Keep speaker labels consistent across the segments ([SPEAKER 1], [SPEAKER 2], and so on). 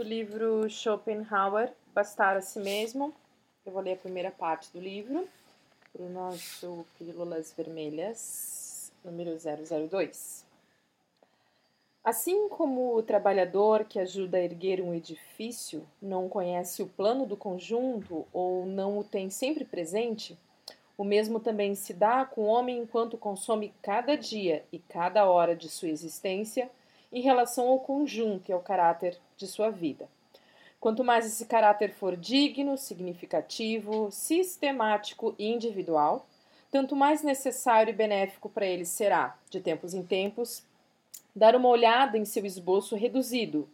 [SPEAKER 1] do livro Schopenhauer, Bastar a Si Mesmo. Eu vou ler a primeira parte do livro para o nosso Pílulas Vermelhas, número 002. Assim como o trabalhador que ajuda a erguer um edifício não conhece o plano do conjunto ou não o tem sempre presente, o mesmo também se dá com o homem enquanto consome cada dia e cada hora de sua existência em relação ao conjunto e ao caráter de sua vida. Quanto mais esse caráter for digno, significativo, sistemático e individual, tanto mais necessário e benéfico para ele será, de tempos em tempos, dar uma olhada em seu esboço reduzido,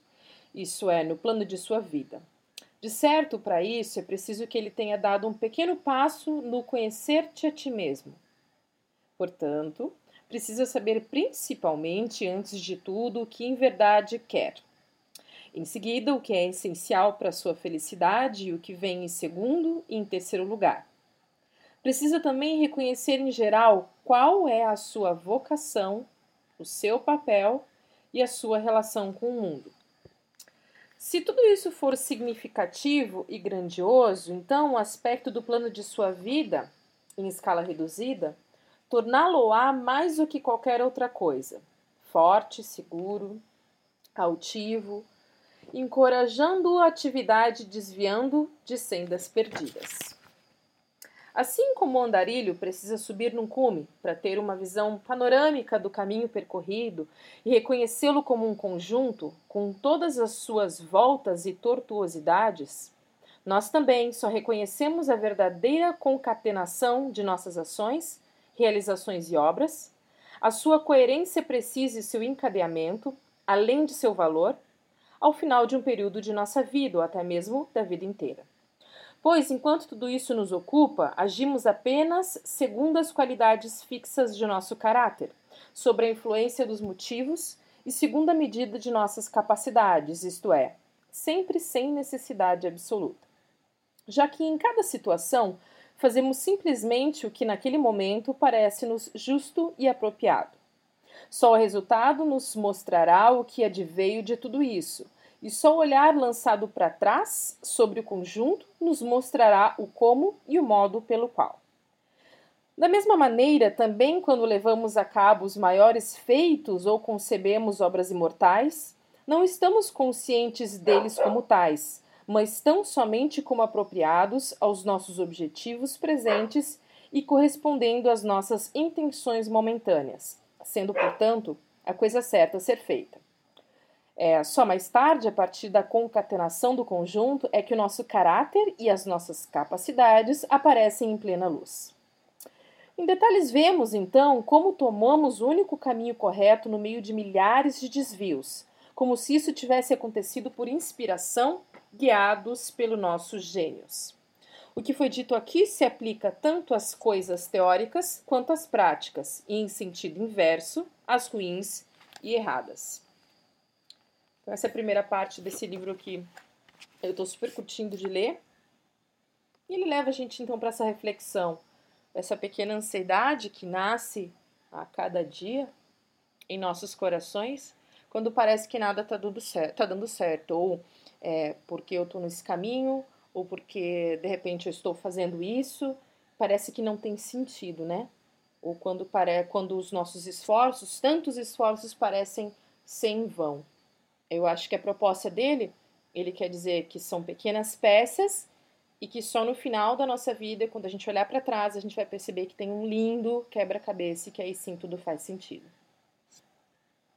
[SPEAKER 1] isso é, no plano de sua vida. De certo, para isso é preciso que ele tenha dado um pequeno passo no conhecer-te a ti mesmo. Portanto, precisa saber principalmente, antes de tudo, o que em verdade quer. Em seguida, o que é essencial para sua felicidade e o que vem em segundo e em terceiro lugar. Precisa também reconhecer em geral qual é a sua vocação, o seu papel e a sua relação com o mundo. Se tudo isso for significativo e grandioso, então o aspecto do plano de sua vida, em escala reduzida, torná-lo-á mais do que qualquer outra coisa, forte, seguro, altivo, encorajando a atividade desviando de sendas perdidas. Assim como o andarilho precisa subir num cume para ter uma visão panorâmica do caminho percorrido e reconhecê-lo como um conjunto, com todas as suas voltas e tortuosidades, nós também só reconhecemos a verdadeira concatenação de nossas ações realizações e obras, a sua coerência precisa e seu encadeamento, além de seu valor, ao final de um período de nossa vida ou até mesmo da vida inteira. Pois, enquanto tudo isso nos ocupa, agimos apenas segundo as qualidades fixas de nosso caráter, sobre a influência dos motivos e segundo a medida de nossas capacidades, isto é, sempre sem necessidade absoluta. Já que em cada situação fazemos simplesmente o que naquele momento parece-nos justo e apropriado. Só o resultado nos mostrará o que adveio de tudo isso, e só o olhar lançado para trás sobre o conjunto nos mostrará o como e o modo pelo qual. Da mesma maneira, também quando levamos a cabo os maiores feitos ou concebemos obras imortais, não estamos conscientes deles como tais, mas tão somente como apropriados aos nossos objetivos presentes e correspondendo às nossas intenções momentâneas, sendo, portanto, a coisa certa a ser feita. É, só mais tarde, a partir da concatenação do conjunto, é que o nosso caráter e as nossas capacidades aparecem em plena luz. Em detalhes, vemos então como tomamos o único caminho correto no meio de milhares de desvios, como se isso tivesse acontecido por inspiração guiados pelo nossos gênios. O que foi dito aqui se aplica tanto às coisas teóricas quanto às práticas, e em sentido inverso, às ruins e erradas. Então, essa é a primeira parte desse livro que eu estou super curtindo de ler. E ele leva a gente então para essa reflexão, essa pequena ansiedade que nasce a cada dia em nossos corações, quando parece que nada está dando certo, tá dando certo ou é, porque eu estou nesse caminho ou porque de repente eu estou fazendo isso, parece que não tem sentido, né? Ou quando, pare... quando os nossos esforços, tantos esforços, parecem sem vão. Eu acho que a proposta dele, ele quer dizer que são pequenas peças e que só no final da nossa vida, quando a gente olhar para trás, a gente vai perceber que tem um lindo quebra-cabeça e que aí sim tudo faz sentido.